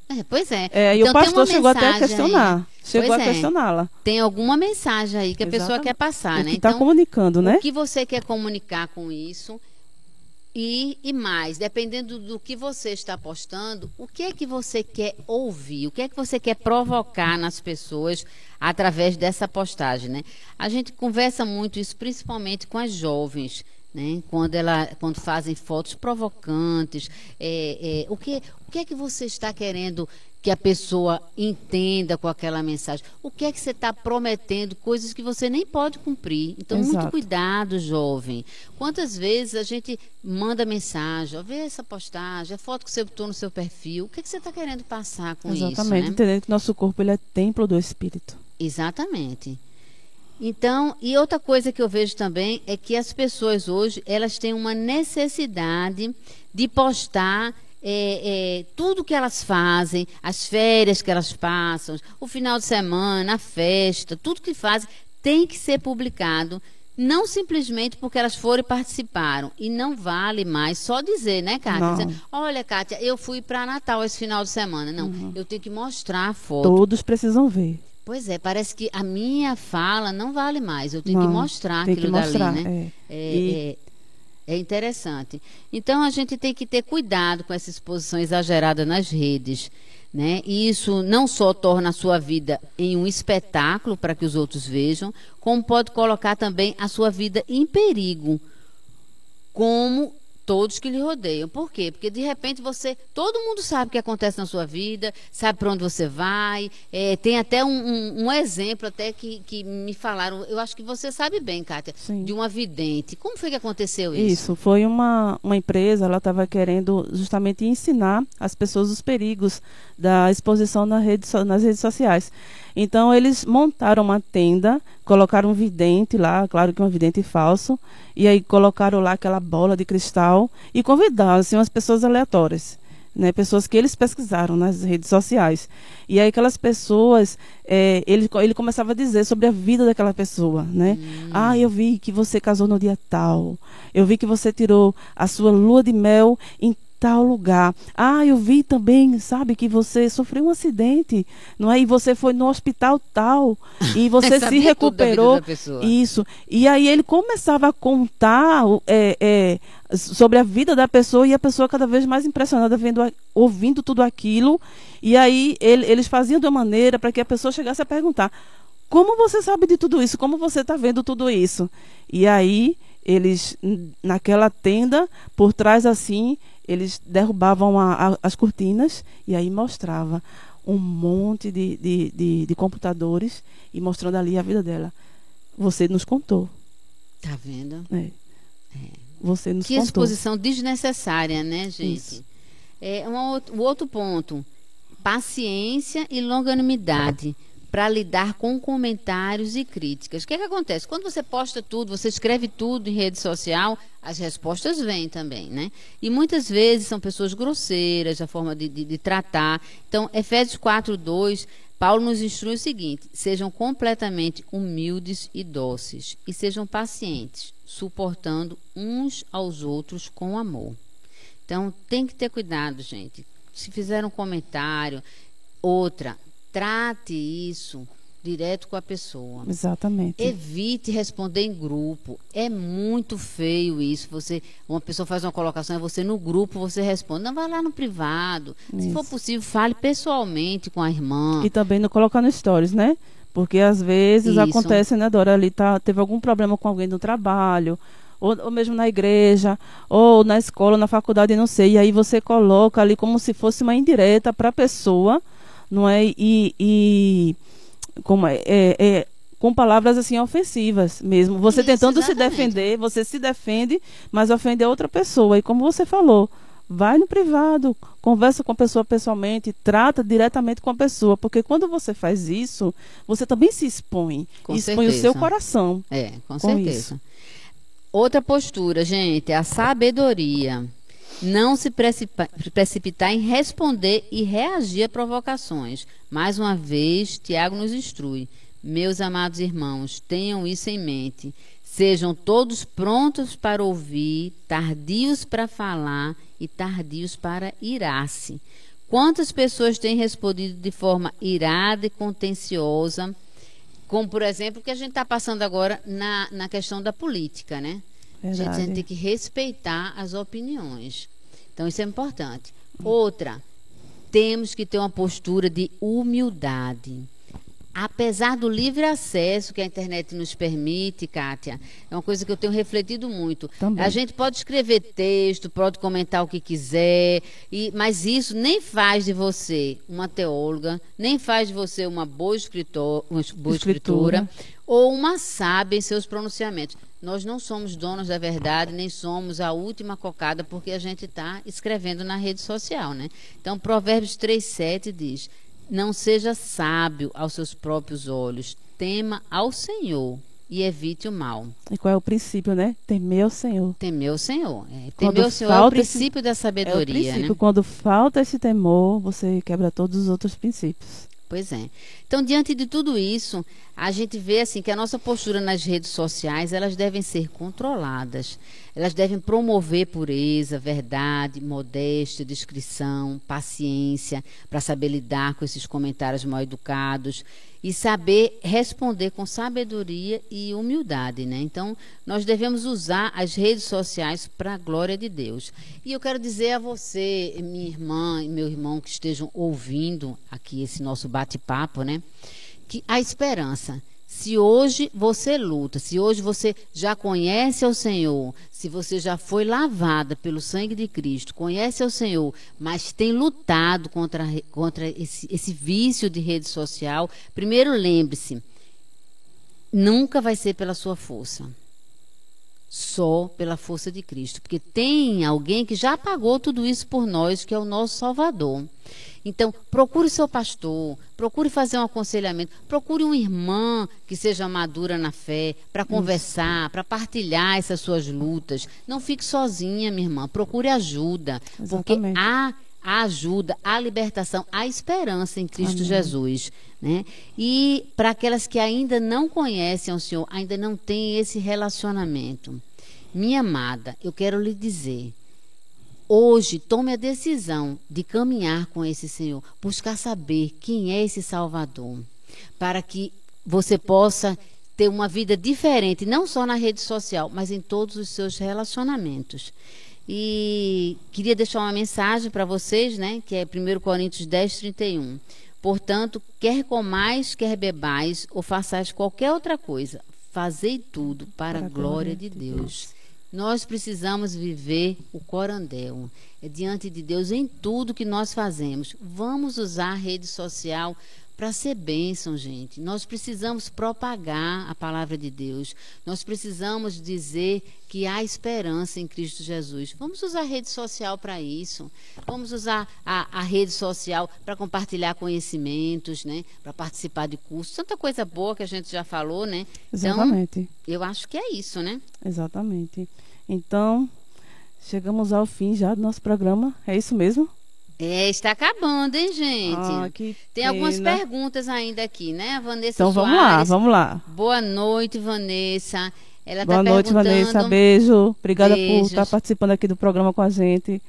É, pois é. é então, e o pastor chegou até a questionar. Aí. Chegou pois a é. questioná-la. Tem alguma mensagem aí que a Exatamente. pessoa quer passar, o né? Está então, comunicando, né? O que você quer comunicar com isso? E, e mais, dependendo do que você está postando, o que é que você quer ouvir? O que é que você quer provocar nas pessoas através dessa postagem, né? A gente conversa muito isso, principalmente com as jovens. Né? Quando, ela, quando fazem fotos provocantes, é, é, o, que, o que é que você está querendo que a pessoa entenda com aquela mensagem. O que é que você está prometendo? Coisas que você nem pode cumprir. Então, Exato. muito cuidado, jovem. Quantas vezes a gente manda mensagem, ó, vê essa postagem, a foto que você botou no seu perfil. O que, é que você está querendo passar com Exatamente, isso? Exatamente, né? entendendo que nosso corpo ele é templo do Espírito. Exatamente. Então, e outra coisa que eu vejo também é que as pessoas hoje, elas têm uma necessidade de postar é, é, tudo que elas fazem, as férias que elas passam, o final de semana, a festa, tudo que fazem tem que ser publicado. Não simplesmente porque elas foram e participaram. E não vale mais só dizer, né, Kátia? Dizer, Olha, Kátia, eu fui para Natal esse final de semana. Não, uhum. eu tenho que mostrar a foto. Todos precisam ver. Pois é, parece que a minha fala não vale mais. Eu tenho não, que mostrar aquilo que mostrar, dali, né? É. É, e... é, interessante. Então a gente tem que ter cuidado com essa exposição exagerada nas redes. Né? E isso não só torna a sua vida em um espetáculo para que os outros vejam, como pode colocar também a sua vida em perigo. Como todos que lhe rodeiam. Por quê? Porque de repente você, todo mundo sabe o que acontece na sua vida, sabe para onde você vai. É, tem até um, um, um, exemplo até que, que me falaram. Eu acho que você sabe bem, Kátia, Sim. de uma vidente. Como foi que aconteceu isso? Isso foi uma, uma empresa. Ela estava querendo justamente ensinar as pessoas os perigos da exposição na rede, nas redes sociais. Então eles montaram uma tenda, colocaram um vidente lá, claro que um vidente falso, e aí colocaram lá aquela bola de cristal e convidaram assim, umas pessoas aleatórias. Né, pessoas que eles pesquisaram nas redes sociais. E aí aquelas pessoas, é, ele, ele começava a dizer sobre a vida daquela pessoa, né? Hum. Ah, eu vi que você casou no dia tal. Eu vi que você tirou a sua lua de mel em tal lugar. Ah, eu vi também, sabe, que você sofreu um acidente, não é? E você foi no hospital tal e você se recuperou. Isso. E aí ele começava a contar é, é, sobre a vida da pessoa e a pessoa cada vez mais impressionada vendo, ouvindo tudo aquilo. E aí ele, eles faziam de uma maneira para que a pessoa chegasse a perguntar: como você sabe de tudo isso? Como você está vendo tudo isso? E aí eles naquela tenda por trás assim eles derrubavam a, a, as cortinas e aí mostrava um monte de, de, de, de, computadores e mostrando ali a vida dela. Você nos contou. Tá vendo? É. é. Você nos que contou. exposição desnecessária, né, gente? Isso. É, um, o outro ponto, paciência e longanimidade para lidar com comentários e críticas. O que, é que acontece? Quando você posta tudo, você escreve tudo em rede social, as respostas vêm também, né? E muitas vezes são pessoas grosseiras, a forma de, de, de tratar. Então, Efésios 4, 2, Paulo nos instrui o seguinte: sejam completamente humildes e dóceis, e sejam pacientes, suportando uns aos outros com amor. Então, tem que ter cuidado, gente. Se fizer um comentário, outra, Trate isso direto com a pessoa. Exatamente. Evite responder em grupo. É muito feio isso. Você, uma pessoa faz uma colocação e você no grupo você responde. Não vai lá no privado. Isso. Se for possível, fale pessoalmente com a irmã. E também não colocar no stories, né? Porque às vezes isso. acontece, né, Dora, ali tá, teve algum problema com alguém no trabalho, ou, ou, mesmo na igreja, ou na escola, na faculdade, não sei. E aí você coloca ali como se fosse uma indireta para a pessoa não é? E, e como é, é, é, com palavras assim ofensivas mesmo. Você Isso, tentando exatamente. se defender, você se defende, mas ofende a outra pessoa. E como você falou, vai no privado, conversa com a pessoa pessoalmente, trata diretamente com a pessoa, porque quando você faz isso, você também se expõe, com expõe certeza. o seu coração. É, com, com certeza. Isso. Outra postura, gente, é a sabedoria. Não se precipitar em responder e reagir a provocações. Mais uma vez, Tiago nos instrui. Meus amados irmãos, tenham isso em mente. Sejam todos prontos para ouvir, tardios para falar e tardios para irar-se. Quantas pessoas têm respondido de forma irada e contenciosa, como por exemplo o que a gente está passando agora na, na questão da política, né? A gente, a gente tem que respeitar as opiniões. Então isso é importante. Outra, temos que ter uma postura de humildade apesar do livre acesso que a internet nos permite, Kátia, é uma coisa que eu tenho refletido muito. Também. A gente pode escrever texto, pode comentar o que quiser, e, mas isso nem faz de você uma teóloga, nem faz de você uma boa, escritor, uma boa escritura. escritura ou uma sábia em seus pronunciamentos. Nós não somos donos da verdade, nem somos a última cocada, porque a gente está escrevendo na rede social, né? Então, Provérbios 3,7 diz: não seja sábio aos seus próprios olhos, tema ao Senhor e evite o mal. E qual é o princípio, né? Temer ao Senhor. Temer ao Senhor. É, temer ao Senhor é o princípio esse, da sabedoria. É o princípio. Né? Quando falta esse temor, você quebra todos os outros princípios. Pois é. Então, diante de tudo isso, a gente vê assim que a nossa postura nas redes sociais, elas devem ser controladas. Elas devem promover pureza, verdade, modéstia, discrição, paciência, para saber lidar com esses comentários mal educados e saber responder com sabedoria e humildade, né? Então, nós devemos usar as redes sociais para a glória de Deus. E eu quero dizer a você, minha irmã e meu irmão que estejam ouvindo aqui esse nosso bate-papo, né? Que a esperança se hoje você luta, se hoje você já conhece ao Senhor, se você já foi lavada pelo sangue de Cristo, conhece ao Senhor, mas tem lutado contra, contra esse, esse vício de rede social, primeiro lembre-se, nunca vai ser pela sua força. Só pela força de Cristo. Porque tem alguém que já pagou tudo isso por nós, que é o nosso Salvador. Então, procure seu pastor, procure fazer um aconselhamento, procure uma irmã que seja madura na fé, para conversar, para partilhar essas suas lutas. Não fique sozinha, minha irmã, procure ajuda, Exatamente. porque há a ajuda, a libertação, a esperança em Cristo Amém. Jesus. Né? E para aquelas que ainda não conhecem o Senhor, ainda não têm esse relacionamento. Minha amada, eu quero lhe dizer Hoje, tome a decisão de caminhar com esse Senhor, buscar saber quem é esse Salvador, para que você possa ter uma vida diferente, não só na rede social, mas em todos os seus relacionamentos. E queria deixar uma mensagem para vocês, né, que é 1 Coríntios 10, 31. Portanto, quer comais, quer bebais, ou façais qualquer outra coisa, fazei tudo para, para a glória de Deus. Deus. Nós precisamos viver o corandel. É diante de Deus em tudo que nós fazemos. Vamos usar a rede social para ser bênção, gente. Nós precisamos propagar a palavra de Deus. Nós precisamos dizer que há esperança em Cristo Jesus. Vamos usar a rede social para isso. Vamos usar a, a rede social para compartilhar conhecimentos, né? Para participar de cursos. Tanta coisa boa que a gente já falou, né? Então, Exatamente. Então, eu acho que é isso, né? Exatamente. Então, chegamos ao fim já do nosso programa. É isso mesmo? É, está acabando, hein, gente? Ah, Tem algumas perguntas ainda aqui, né? Vanessa Então vamos lá, vamos lá. Boa noite, Vanessa. Ela tá Boa tá noite, Vanessa. Beijo. Obrigada Beijos. por estar participando aqui do programa com a gente.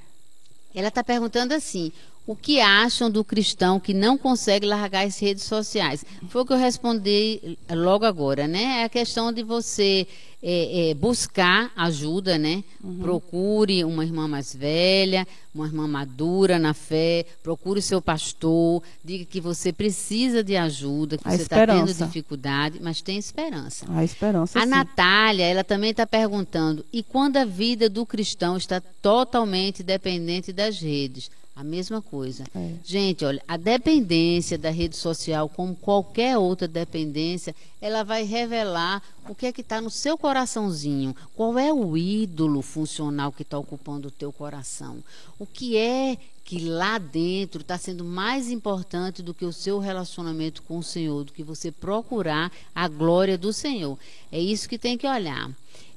Ela está perguntando assim: o que acham do cristão que não consegue largar as redes sociais? Foi o que eu respondi logo agora, né? É a questão de você é, é, buscar ajuda, né? Uhum. Procure uma irmã mais velha, uma irmã madura na fé, procure o seu pastor, diga que você precisa de ajuda, que a você está tendo dificuldade, mas tem esperança. A esperança. A sim. Natália, ela também está perguntando: e quando a vida do cristão está totalmente dependente das redes? A mesma coisa. É. Gente, olha, a dependência da rede social, como qualquer outra dependência, ela vai revelar o que é que está no seu coraçãozinho. Qual é o ídolo funcional que está ocupando o teu coração? O que é que lá dentro está sendo mais importante do que o seu relacionamento com o Senhor, do que você procurar a glória do Senhor. É isso que tem que olhar.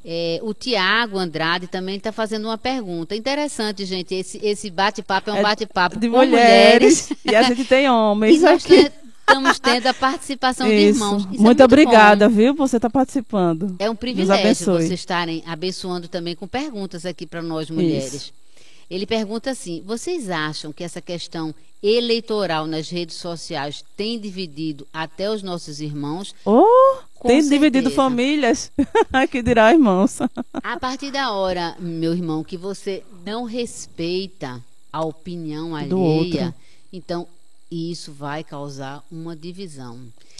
É, o Tiago Andrade também está fazendo uma pergunta. Interessante, gente. Esse, esse bate-papo é um É bate-papo De com mulheres. E a gente tem E homens nós aqui. te- estamos tendo a participação de Isso. irmãos. Isso é Muito bom. obrigada, viu, por você estar participando. É um privilégio vocês estarem abençoando também com perguntas aqui para nós mulheres. Ele pergunta assim: vocês acham que essa questão eleitoral nas redes sociais tem dividido até os nossos irmãos? Oh, Com tem dividido certeza. famílias. que dirá, irmãos. A partir da hora, meu irmão, que você não respeita a opinião Do alheia, outro. então isso vai causar uma divisão.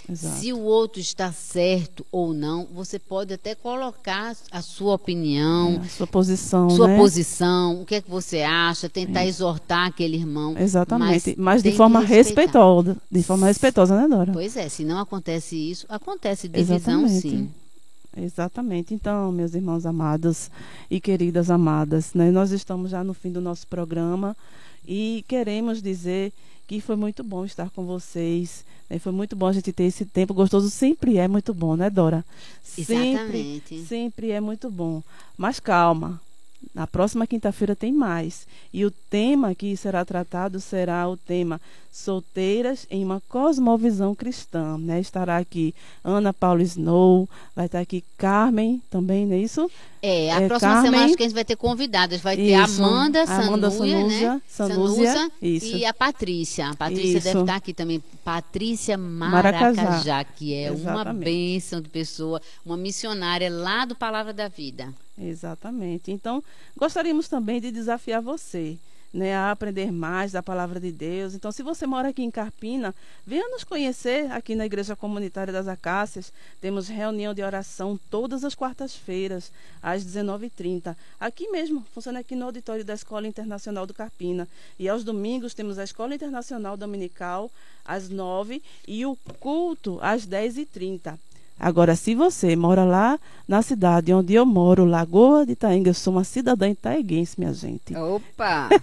Exato. Se o outro está certo ou não, você pode até colocar a sua opinião, É, a sua posição, sua né? posição, o que é que você acha, tentar exortar aquele irmão. Exatamente. Mas, de tem que forma respeitosa. De forma respeitosa, né, Dora? Pois é, se não acontece isso, acontece divisão Exatamente. sim. Exatamente. Então, meus irmãos amados e queridas amadas, né, nós estamos já no fim do nosso programa e queremos dizer que foi muito bom estar com vocês. né, foi muito bom a gente ter esse tempo gostoso. Sempre é muito bom, né, Dora? Sempre, Exatamente. sempre é muito bom. Mas calma. Na próxima quinta-feira tem mais. E o tema que será tratado será o tema Solteiras em uma Cosmovisão Cristã. Né? Estará aqui Ana Paula Snow, vai estar aqui Carmen também, não é isso? É, a É, próxima Carmen- semana acho que a gente vai ter convidadas. Vai ter Isso. a Amanda A Amanda Sanúia, né? Sanúzia, Sanúzia, e a Patrícia. A Patrícia Isso. deve estar aqui também. Patrícia Maracajá. Maracajá, que é uma Exatamente. bênção de pessoa, uma missionária lá do Palavra da Vida. Exatamente. Então, gostaríamos também de desafiar você. Né, a aprender mais da palavra de Deus. Então, se você mora aqui em Carpina, venha nos conhecer aqui na Igreja Comunitária das Acácias. Temos reunião de oração todas as quartas-feiras, às 19h30. Aqui mesmo, funciona aqui no auditório da Escola Internacional do Carpina. E aos domingos temos a Escola Internacional Dominical, às 9 e o culto às 10h30. Agora, se você mora lá na cidade onde eu moro, Lagoa de Itaenga, eu sou uma cidadã itaeguense, minha gente. Opa!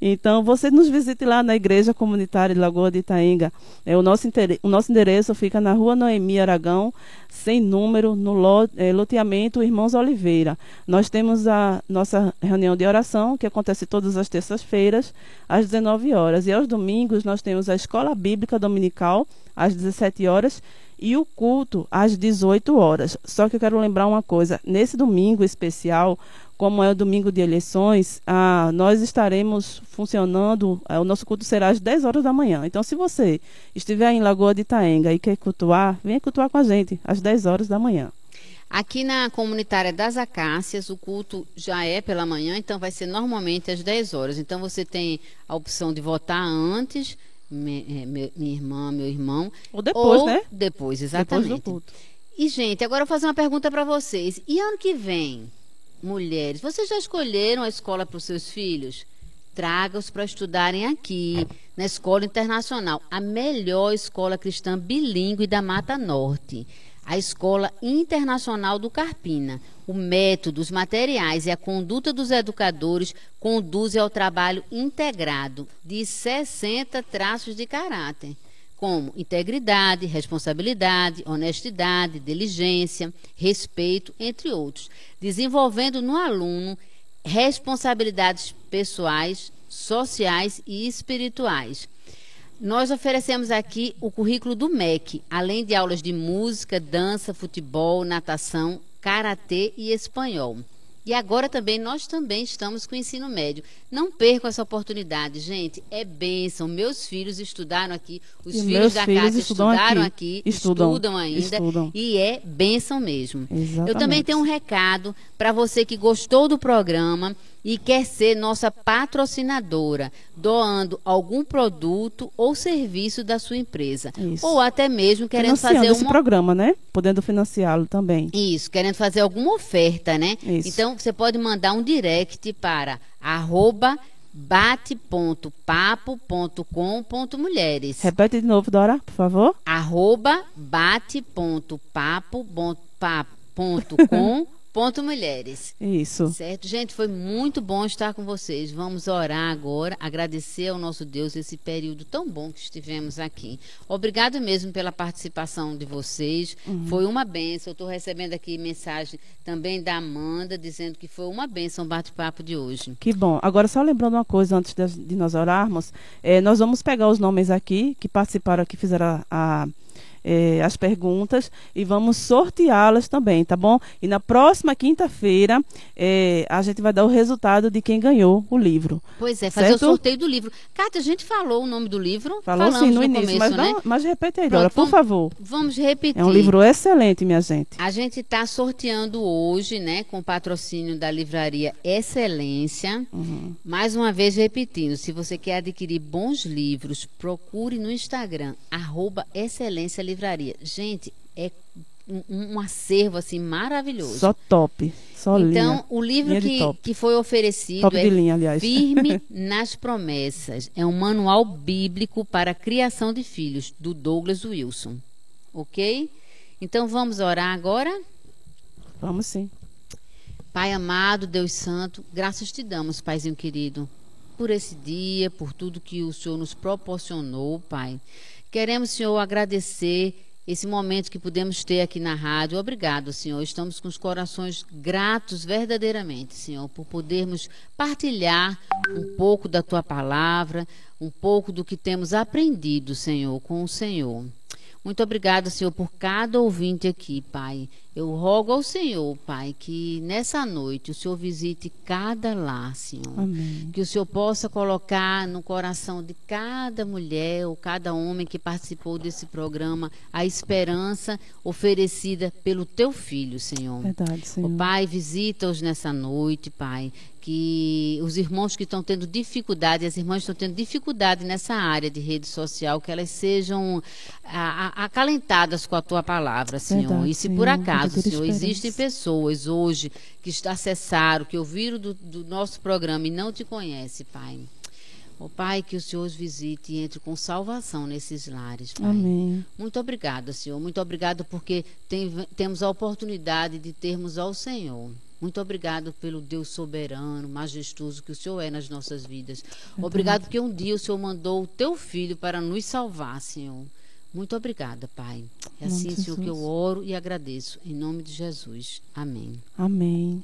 Então, você nos visite lá na Igreja Comunitária de Lagoa de Itaenga. É, o, nosso o nosso endereço fica na rua Noemi Aragão, sem número, no eh, loteamento Irmãos Oliveira. Nós temos a nossa reunião de oração, que acontece todas as terças-feiras, às 19 horas. E aos domingos, nós temos a Escola Bíblica Dominical, às 17 horas, e o culto às 18 horas. Só que eu quero lembrar uma coisa: nesse domingo especial, como é o domingo de eleições, ah, nós estaremos funcionando, ah, o nosso culto será às 10 horas da manhã. Então, se você estiver em Lagoa de Itaenga e quer cultuar, venha cultuar com a gente às 10 horas da manhã. Aqui na comunitária das Acácias, o culto já é pela manhã, então vai ser normalmente às 10 horas. Então você tem a opção de votar antes, eh, meu- minha irmã, meu irmão. Ou depois, ou né? Depois, Depois exatamente. do culto. E, gente, agora eu vou fazer uma pergunta para vocês. E ano que vem, mulheres, vocês já escolheram a escola para os seus filhos? Traga-os para estudarem aqui, na Escola Internacional, a melhor escola cristã bilíngue da Mata Norte. A Escola Internacional do Carpina. O método, os materiais e a conduta dos educadores conduzem ao trabalho integrado de 60 traços de caráter como integridade, responsabilidade, honestidade, diligência, respeito, entre outros, desenvolvendo no aluno responsabilidades pessoais, sociais e espirituais. Nós oferecemos aqui o currículo do MEC, além de aulas de música, dança, futebol, natação, karatê e espanhol. E agora também nós também estamos com o ensino médio. Não percam essa oportunidade, gente. É bênção. Meus filhos estudaram aqui, os E filhos da filhos casa estudam estudaram aqui. aqui, Estudam. estudam ainda. Estudam. E é bênção mesmo. Eu Exatamente. também tenho um recado para você que gostou do programa e quer ser nossa patrocinadora, doando algum produto ou serviço da sua empresa. Isso. Ou até mesmo querendo fazer uma programa, né? Podendo financiá-lo também. isso, querendo fazer alguma oferta, né? Isso. Então, você pode mandar um direct para arroba bate.papo.com.mulheres. Repete de novo, Dora, por favor. Arroba bate.papo.com Ponto Mulheres. Isso. Certo? Gente, foi muito bom estar com vocês. Vamos orar agora, agradecer ao nosso Deus esse período tão bom que estivemos aqui. Obrigado mesmo pela participação de vocês. Uhum. Foi uma benção. Eu estou recebendo aqui mensagem também da Amanda, dizendo que foi uma benção o bate-papo de hoje. Que bom. Agora, só lembrando uma coisa antes de, nós orarmos, é, nós vamos pegar os nomes aqui que participaram, que fizeram a, a é, as perguntas e vamos sorteá-las também, tá bom? E na próxima quinta-feira é, a gente vai dar o resultado de quem ganhou o livro. Pois é, fazer certo? o sorteio do livro. Cátia, a gente falou o nome do livro? Falou sim no, no início, começo, mas, né? mas repete aí agora, por favor. Vamos repetir. É um livro excelente, minha gente. A gente está sorteando hoje, né, com patrocínio da livraria Excelência. Uhum. Mais uma vez repetindo, se você quer adquirir bons livros, procure no Instagram, arroba Excelência Livraria livraria. Gente, é um, um, acervo assim maravilhoso. Só top. Só então, linha. o livro que, que foi oferecido top é linha, aliás. Firme nas Promessas. É um manual bíblico para a criação de filhos, do Douglas Wilson. Ok? Então vamos orar agora? Vamos sim. Pai amado, Deus Santo, graças te damos, Paizinho querido, por esse dia, por tudo que o Senhor nos proporcionou, Pai. Queremos, Senhor, agradecer esse momento que pudemos ter aqui na rádio. Obrigado, Senhor. Estamos com os corações gratos verdadeiramente, Senhor, por podermos partilhar um pouco da tua palavra, um pouco do que temos aprendido, Senhor, com o Senhor. Muito obrigada, Senhor, por cada ouvinte aqui, Pai. Eu rogo ao Senhor, Pai, que nessa noite o Senhor visite cada lar, Senhor. Amém. Que o Senhor possa colocar no coração de cada mulher ou cada homem que participou desse programa a esperança oferecida pelo teu filho, Senhor. Verdade, Senhor. O Pai, visita-os nessa noite, Pai que os irmãos que estão tendo dificuldade, as irmãs estão tendo dificuldade nessa área de rede social, que elas sejam a, a, acalentadas com a tua palavra, Senhor. Verdade, e se Senhor, por acaso, Senhor, existem pessoas hoje que acessaram, que ouviram do, do nosso programa e não te conhecem, Pai. Ó oh, Pai, que o Senhor os visite e entre com salvação nesses lares, Pai. Amém. Muito obrigada, Senhor. Muito obrigada porque tem, temos a oportunidade de termos ao Senhor. Muito obrigado pelo Deus soberano, majestoso que o Senhor é nas nossas vidas. Obrigado porque um dia o Senhor mandou o teu filho para nos salvar, Senhor. Muito obrigada, Pai. É assim o que eu oro e agradeço. Em nome de Jesus. Amém. Amém.